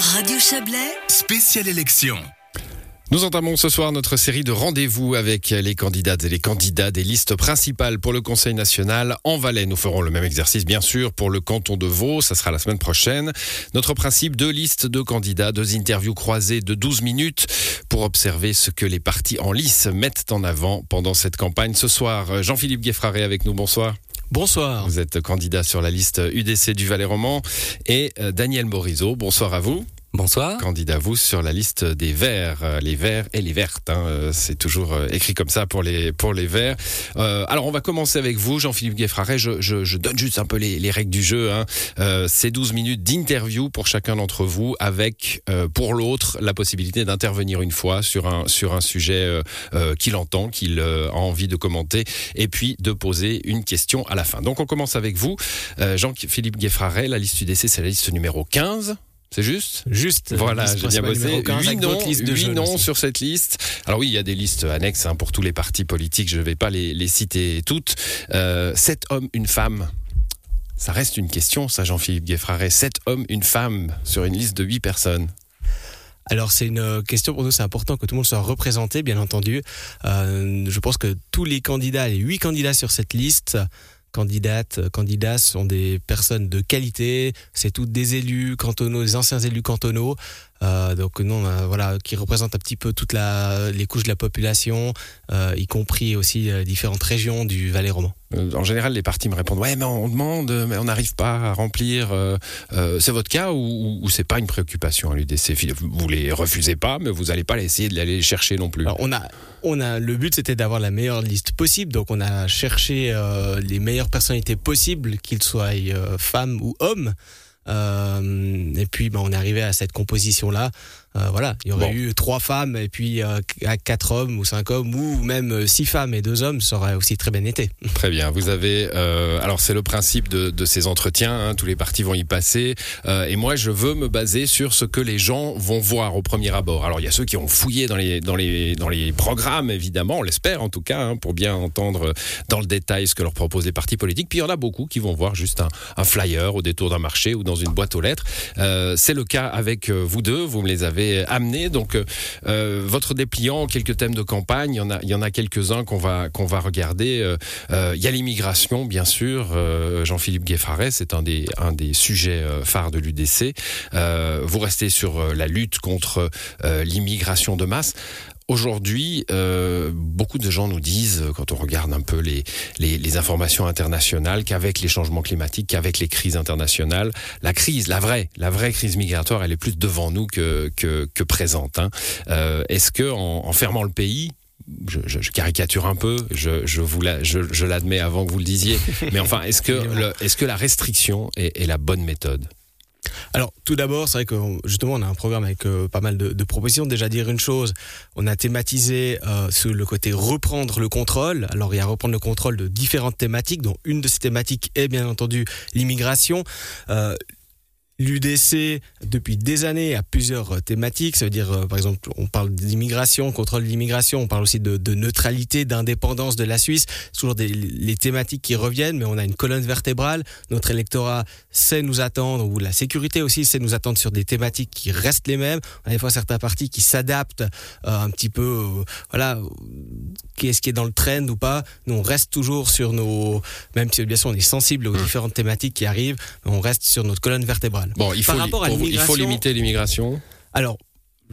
Radio Chablais, Spéciale élection. Nous entamons ce soir notre série de rendez-vous avec les candidates et les candidats des listes principales pour le Conseil national en Valais. Nous ferons le même exercice, bien sûr, pour le canton de Vaud. Ça sera la semaine prochaine. Notre principe, deux listes de candidats, deux interviews croisées de 12 minutes pour observer ce que les partis en lice mettent en avant pendant cette campagne. Ce soir, Jean-Philippe Gueffraré avec nous. Bonsoir. Bonsoir. Vous êtes candidat sur la liste UDC du Valais roman et euh, Daniel Morizot. Bonsoir à vous. Bonsoir. Candidat vous sur la liste des verts, euh, les verts et les vertes. hein, euh, c'est toujours euh, écrit comme ça pour les pour les verts. Euh, alors on va commencer avec vous, Jean-Philippe Gueffraret. Je, je, je donne juste un peu les, les règles du jeu. Hein. Euh, c'est 12 minutes d'interview pour chacun d'entre vous, avec euh, pour l'autre la possibilité d'intervenir une fois sur un sur un sujet qu'il entend, qu'il a envie de commenter, et puis de poser une question à la fin. Donc on commence avec vous, Jean-Philippe Gueffraret. La liste UDC, c'est la liste numéro 15. C'est juste Juste. voilà, j'ai bien bossé. numéro 15 Huit avec noms, sur cette liste. Alors oui, il y a des listes annexes hein, pour tous les partis politiques. Je ne vais pas les, les citer toutes. Euh, sept hommes, une femme. Ça reste une question, ça, Jean-Philippe Gueffraret. Sept hommes, une femme sur une liste de huit personnes. Alors c'est une euh, question pour nous, c'est important que tout le monde soit représenté, bien entendu. Euh, je pense que tous les candidats, les huit candidats sur cette liste, candidates, euh, candidats, sont des personnes de qualité. C'est toutes des élus cantonaux, des anciens élus cantonaux. Euh, donc non, euh, voilà, qui représentent un petit peu toutes les couches de la population, euh, y compris aussi euh, différentes régions du Valais roman. En général, les partis me répondent Ouais, mais on demande, mais on n'arrive pas à remplir. C'est votre cas ou, ou, c'est pas une préoccupation à l'UDC Vous les refusez pas, mais vous n'allez pas essayer de les chercher non plus. Alors on a, on a le but c'était d'avoir la meilleure liste possible, donc on a cherché les meilleures personnalités possibles, qu'ils soient femmes ou hommes. Euh, et puis ben, on est arrivé à cette composition là. voilà, il y aurait Bon. eu trois femmes et puis euh, quatre hommes ou cinq hommes ou même euh, six femmes et deux hommes, ça aurait aussi très bien été. Très bien. Vous avez. euh, alors, c'est le principe de, de ces entretiens. hein, tous les partis vont y passer. Euh, et moi, je veux me baser sur ce que les gens vont voir au premier abord. Alors, il y a ceux qui ont fouillé dans les, dans les, dans les programmes, évidemment. On l'espère, en tout cas, hein, pour bien entendre dans le détail ce que leur proposent les partis politiques. Puis, il y en a beaucoup qui vont voir juste un, un flyer au détour d'un marché ou dans une boîte aux lettres. Euh, c'est le cas avec euh, vous deux. Vous me les avez amenés. Donc, euh, euh, votre dépliant, quelques thèmes de campagne. Il y en a, quelques-uns qu'on va, va regarder. Euh, euh, Il y a l'immigration, bien sûr. Euh, Jean-Philippe Gueffaret, c'est un des, un des sujets euh, phares de l'UDC. Euh, vous restez sur euh, la lutte contre euh, l'immigration de masse. Aujourd'hui, euh, beaucoup de gens nous disent, euh, quand on regarde un peu les, les, les informations internationales, qu'avec les changements climatiques, qu'avec les crises internationales, la crise, la vraie, la vraie crise migratoire, elle est plus devant nous que, que, que présente. hein. Euh, Est-ce que en, en fermant le pays, je, je- je caricature un peu, je, je vous la- je, l'admets avant que vous le disiez, mais enfin, est-ce que, le- est-ce que la restriction est, est la bonne méthode? Alors, tout d'abord, c'est vrai que justement, on a un programme avec euh, pas mal de, propositions. Déjà, dire une chose, on a thématisé euh, sur le côté reprendre le contrôle. Alors, il y a reprendre le contrôle de différentes thématiques, dont une de ces thématiques est bien entendu l'immigration. Euh, L'UDC, depuis des années, a plusieurs euh, thématiques. Ça veut dire, euh, par exemple, on parle d'immigration, contrôle de l'immigration, on parle aussi de, de neutralité, d'indépendance de la Suisse. C'est toujours des, les thématiques qui reviennent, mais on a une colonne vertébrale. Notre électorat sait nous attendre, ou la sécurité aussi sait nous attendre sur des thématiques qui restent les mêmes. On a des fois certains partis qui s'adaptent euh, un petit peu, euh, voilà, qu'est-ce qui est dans le trend ou pas. Nous, on reste toujours sur nos, même si bien sûr on est sensible aux différentes thématiques qui arrivent, on reste sur notre colonne vertébrale. Bon, il faut, Par rapport à il faut limiter l'immigration. Alors,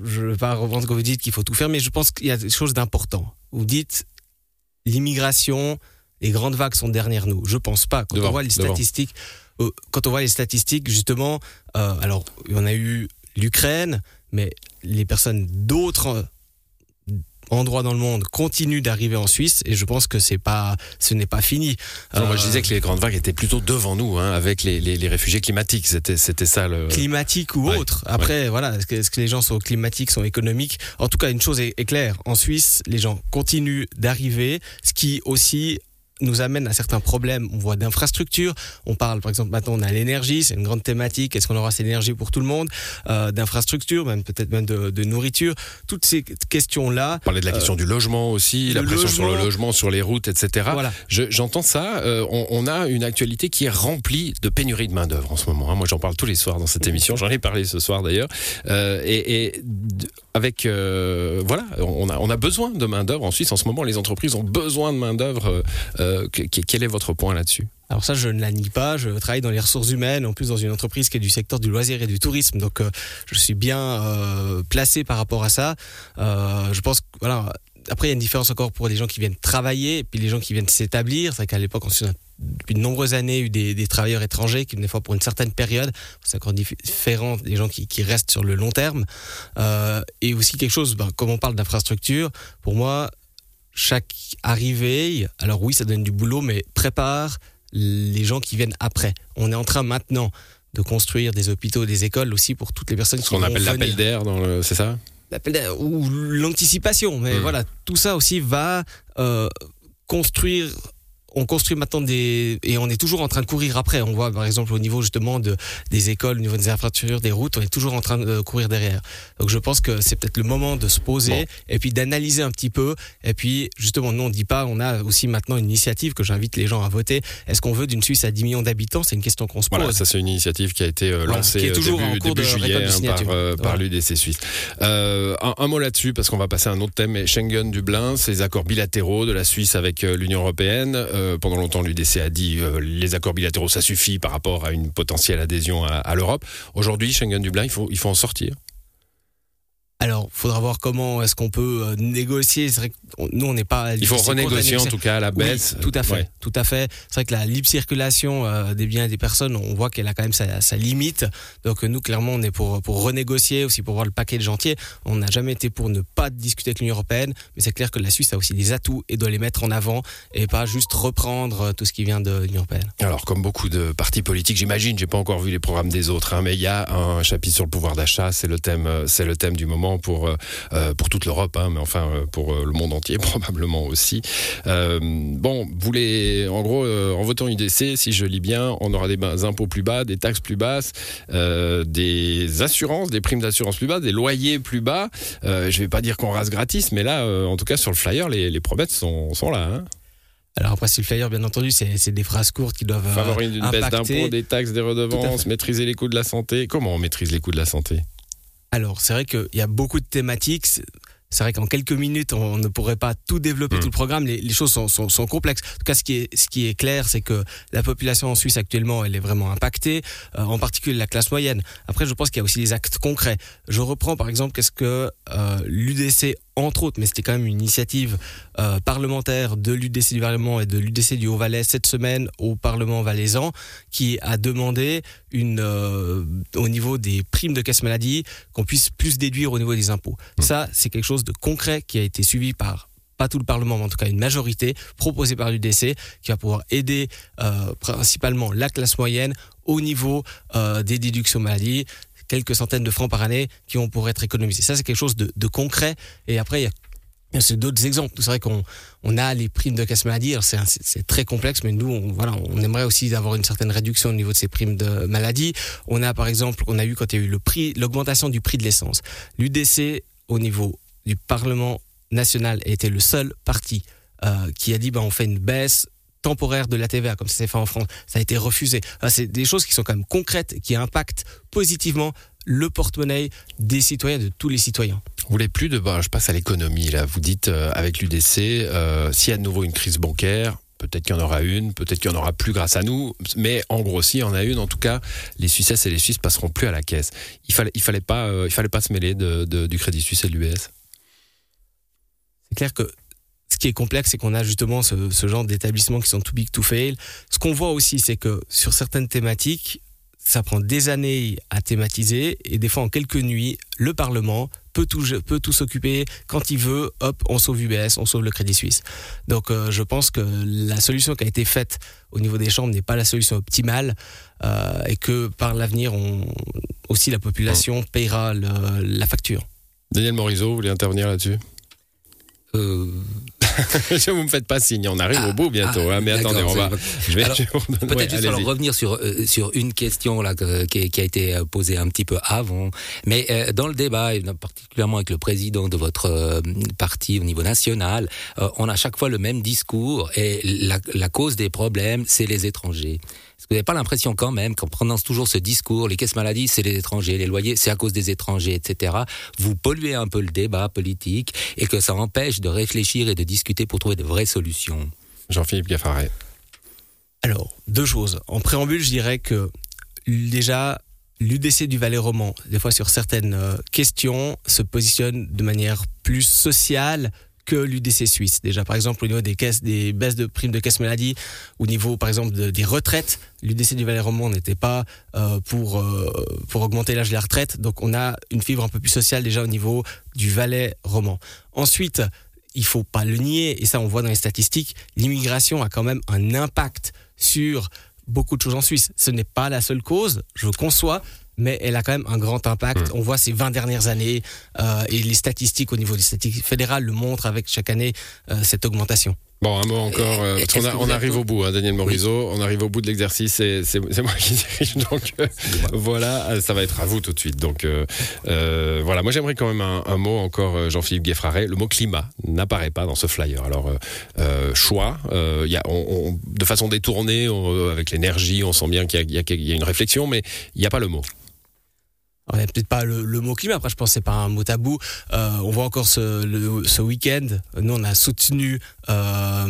je ne vais pas reprendre ce que vous dites qu'il faut tout faire, mais je pense qu'il y a des choses d'important. Vous dites l'immigration, les grandes vagues sont derrière nous. Je pense pas. Quand Devant, on voit les devant. statistiques, euh, quand on voit les statistiques, justement, euh, alors on a eu l'Ukraine, mais les personnes d'autres euh, endroits dans le monde continuent d'arriver en Suisse, et je pense que c'est pas, ce n'est pas fini. Non, moi, je Euh, disais que les grandes vagues étaient plutôt devant nous, hein, avec les, les, les réfugiés climatiques. C'était, c'était ça le. climatique ou Ouais, autre. Après, voilà, est-ce que, les gens sont climatiques, sont économiques? En tout cas, une chose est, est claire. En Suisse, les gens continuent d'arriver, ce qui aussi nous amène à certains problèmes. On voit d'infrastructures. On parle, par exemple, maintenant on a l'énergie, c'est une grande thématique. Est-ce qu'on aura cette énergie pour tout le monde? Euh, D'infrastructures, même peut-être même de, de, nourriture. Toutes ces questions-là. Parler de la question euh, du logement aussi, la pression sur le logement, sur les routes, etc. Voilà. J'entends ça. Euh, on, on, a une actualité qui est remplie de pénurie de main d'œuvre en ce moment. Hein. Moi, j'en parle tous les soirs dans cette émission. J'en ai parlé ce soir d'ailleurs. Et, et avec voilà, on a, on a besoin de main d'œuvre en Suisse en ce moment. Les entreprises ont besoin de main d'œuvre. Euh, quel est votre point là-dessus alors ça, je ne la nie pas. Je travaille dans les ressources humaines, en plus dans une entreprise qui est du secteur du loisir et du tourisme. Donc, euh, je suis bien euh, placé par rapport à ça. Euh, je pense que voilà. Après, il y a une différence encore pour les gens qui viennent travailler et puis les gens qui viennent s'établir. C'est vrai qu'à l'époque, on a depuis de nombreuses années eu des, travailleurs étrangers qui des fois pour une certaine période. C'est encore différent des gens qui, restent sur le long terme. Euh, et aussi quelque chose, ben, comme on parle d'infrastructure, pour moi, chaque arrivée, alors oui, ça donne du boulot, mais prépare les gens qui viennent après. On est en train maintenant de construire des hôpitaux, des écoles aussi pour toutes les personnes qui Ce qu'on appelle l'appel d'air, c'est ça? L'appel d'air ou l'anticipation. Mais mmh. voilà, tout ça aussi va euh, construire on construit maintenant des et on est toujours en train de courir après. On voit par exemple au niveau justement de des écoles, au niveau des infrastructures, des routes, on est toujours en train de courir derrière. Donc je pense que c'est peut-être le moment de se poser et puis d'analyser un petit peu. Et puis justement, nous on dit pas, on a aussi maintenant une initiative que j'invite les gens à voter. Est-ce qu'on veut d'une Suisse à 10 millions d'habitants? C'est une question qu'on se pose. Voilà, ça c'est une initiative qui a été euh, lancée qui est toujours début, en cours début de juillet hein, par, euh, par l'UDC Suisse. Euh, un, un, mot là-dessus parce qu'on va passer à un autre thème. Schengen, Dublin, ces accords bilatéraux de la Suisse avec euh, l'Union européenne. Euh, pendant longtemps, l'UDC a dit euh, les accords bilatéraux, ça suffit par rapport à une potentielle adhésion à, à l'Europe. Aujourd'hui, Schengen-Dublin, il faut, il faut en sortir. Faudra voir comment est-ce qu'on peut euh, négocier. C'est vrai que nous, on n'est pas. Il faut renégocier en tout cas à la baisse. tout à fait, tout à fait. C'est vrai que la libre circulation euh, des biens et des personnes, on voit qu'elle a quand même sa, sa, limite. Donc nous, clairement, on est pour pour renégocier aussi pour voir le paquet de jantier. On n'a jamais été pour ne pas discuter avec l'Union européenne, mais c'est clair que la Suisse a aussi des atouts et doit les mettre en avant et pas juste reprendre euh, tout ce qui vient de l'Union européenne. Alors, comme beaucoup de partis politiques, j'imagine, j'ai pas encore vu les programmes des autres, hein, mais il y a un chapitre sur le pouvoir d'achat. C'est le thème, c'est le thème du moment pour, euh, pour toute l'Europe, hein, mais enfin euh, pour euh, le monde entier probablement aussi. Euh, bon, vous voulez, en gros, euh, en votant UDC, si je lis bien, on aura des impôts plus bas, des taxes plus basses, euh, des assurances, des primes d'assurance plus basses, des loyers plus bas. je vais pas dire qu'on rase gratis, mais là, en tout cas sur le flyer, les, les promesses sont, sont là. Hein. Alors après, sur le flyer, bien entendu, c'est des phrases courtes qui doivent favoriser une baisse d'impôts, des taxes, des redevances, maîtriser les coûts de la santé. Comment on maîtrise les coûts de la santé? Alors, c'est vrai qu'il y a beaucoup de thématiques. C'est vrai qu'en quelques minutes, on ne pourrait pas tout développer, mmh. tout le programme. Les, les choses sont, sont, sont, complexes. En tout cas, ce qui est, ce qui est clair, c'est que la population en Suisse actuellement, elle est vraiment impactée, euh, en particulier la classe moyenne. Après, je pense qu'il y a aussi des actes concrets. Je reprends par exemple, qu'est-ce que euh, l'UDC entre autres, mais c'était quand même une initiative euh, parlementaire de l'UDC du Parlement et de l'UDC du Haut-Valais cette semaine au Parlement valaisan, qui a demandé une, euh, au niveau des primes de caisse maladie qu'on puisse plus déduire au niveau des impôts. Mmh. Ça, c'est quelque chose de concret qui a été suivi par pas tout le Parlement, mais en tout cas une majorité proposée par l'UDC qui va pouvoir aider euh, principalement la classe moyenne au niveau euh, des déductions maladie quelques centaines de francs par année qui vont pour être économisés. Ça, c'est quelque chose de, concret. Et après, il y a d'autres exemples. C'est vrai qu'on on a les primes de casse maladie. C'est très complexe, mais nous, on, voilà, on aimerait aussi avoir une certaine réduction au niveau de ces primes de maladie. On a, par exemple, on a eu quand il y a eu l'augmentation du prix de l'essence. L'UDC, au niveau du Parlement national, était le seul parti euh, qui a dit, ben, on fait une baisse temporaire de la TVA, comme ça s'est fait en France. Ça a été refusé. Enfin, c'est des choses qui sont quand même concrètes, qui impactent positivement le porte-monnaie des citoyens, de tous les citoyens. Vous voulez plus de, bah, je passe à l'économie là. Vous dites euh, avec l'UDC, euh, s'il y a de nouveau une crise bancaire, peut-être qu'il y en aura une, peut-être qu'il y en aura plus grâce à nous, mais en gros, s'il y en a une, en tout cas, les Suisses et les Suisses passeront plus à la caisse. Il fallait, il fallait pas, euh, il fallait pas se mêler de, de, du Crédit Suisse et de l'UBS. C'est clair que ce qui est complexe, c'est qu'on a justement ce, ce genre d'établissements qui sont too big to fail. Ce qu'on voit aussi, c'est que sur certaines thématiques, ça prend des années à thématiser et des fois en quelques nuits, le Parlement peut tout, peut tout s'occuper quand il veut. Hop, on sauve UBS, on sauve le Crédit Suisse. Donc euh, je pense que la solution qui a été faite au niveau des chambres n'est pas la solution optimale euh, et que par l'avenir, aussi la population payera le, la facture. Daniel Morisot, vous voulez intervenir là-dessus? Euh, vous me faites pas signe, on arrive Ah, au bout bientôt. ah, hein, mais attendez, on va. Peut-être ouais, juste alors revenir sur euh, sur une question là que- qui, qui a été euh, posée un petit peu avant, mais euh, dans le débat, et particulièrement avec le président de votre euh, parti au niveau national, euh, on a chaque fois le même discours et la, la cause des problèmes, c'est les étrangers. Est-ce que vous n'avez pas l'impression quand même qu'en prenant toujours ce discours, les caisses maladies, c'est les étrangers, les loyers, c'est à cause des étrangers, etc., vous polluez un peu le débat politique et que ça empêche de réfléchir et de discuter pour trouver de vraies solutions? Jean-Philippe Gaffaret. Alors, deux choses. En préambule, je dirais que déjà, l'UDC du Valais roman, des fois sur certaines euh, questions, se positionne de manière plus sociale que l'UDC suisse. Déjà, par exemple, au niveau des baisses de primes de caisse maladie, au niveau, par exemple, de- des retraites, l'UDC du Valais roman n'était pas euh, pour, euh, pour augmenter l'âge de la retraite. Donc, on a une fibre un peu plus sociale déjà au niveau du Valais roman. Ensuite, il faut pas le nier, et ça on voit dans les statistiques, l'immigration a quand même un impact sur beaucoup de choses en Suisse. Ce n'est pas la seule cause, je conçois, mais elle a quand même un grand impact. On voit ces 20 dernières années, euh, et les statistiques au niveau des statistiques fédérales le montrent avec chaque année euh, cette augmentation. Bon, un mot encore. euh, parce a- on arrive au bout, hein, Daniel Morisot. On arrive au bout de l'exercice. C'est moi qui dirige. Donc euh, voilà, ça va être à vous tout de suite. Donc euh, voilà, moi j'aimerais quand même un, un mot encore, Jean-Philippe Gueffraret. Le mot climat n'apparaît pas dans ce flyer. Alors choix, il y a, on, on- de façon détournée, avec l'énergie, on sent bien y, y qu'il y a une réflexion, mais il n'y a pas le mot. Alors, il n'y a peut-être pas le, le mot climat, après je pense que c'est pas un mot tabou. Euh, on voit encore ce, ce week-end, nous on a soutenu euh,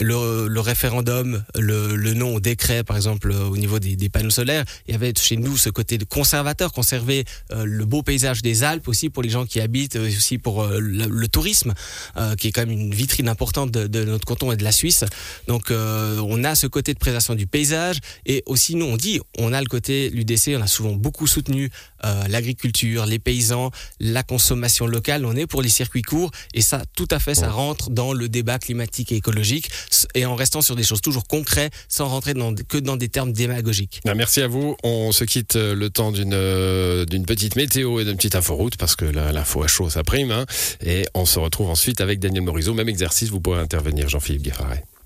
le, le référendum, le, le non au décret par exemple au niveau des, des panneaux solaires. Il y avait chez nous ce côté de conservateur, conserver euh, le beau paysage des Alpes aussi pour les gens qui habitent, euh, aussi pour euh, le, tourisme, euh, qui est quand même une vitrine importante de, de notre canton et de la Suisse. Donc on a ce côté de préservation du paysage et aussi nous on dit, on a le côté l'UDC, on a souvent beaucoup soutenu euh, l'agriculture, les paysans, la consommation locale. On est pour les circuits courts et ça, tout à fait, ça rentre dans le débat climatique et écologique et en restant sur des choses toujours concrètes, sans rentrer dans, que dans des termes démagogiques. Ben, merci à vous. On se quitte euh, le temps d'une euh, d'une petite météo et d'une petite inforoute parce que l'info à chaud ça prime. hein. et on se retrouve ensuite avec Daniel Morisot. Même exercice, vous pourrez intervenir, Jean-Philippe Gueffaret.